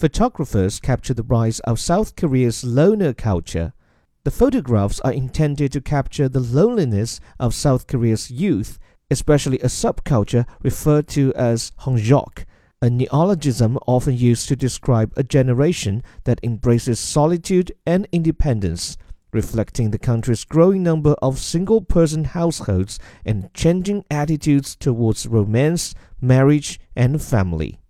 photographers capture the rise of South Korea's loner culture. The photographs are intended to capture the loneliness of South Korea's youth, especially a subculture referred to as honjok, a neologism often used to describe a generation that embraces solitude and independence, reflecting the country's growing number of single person households and changing attitudes towards romance, marriage, and family.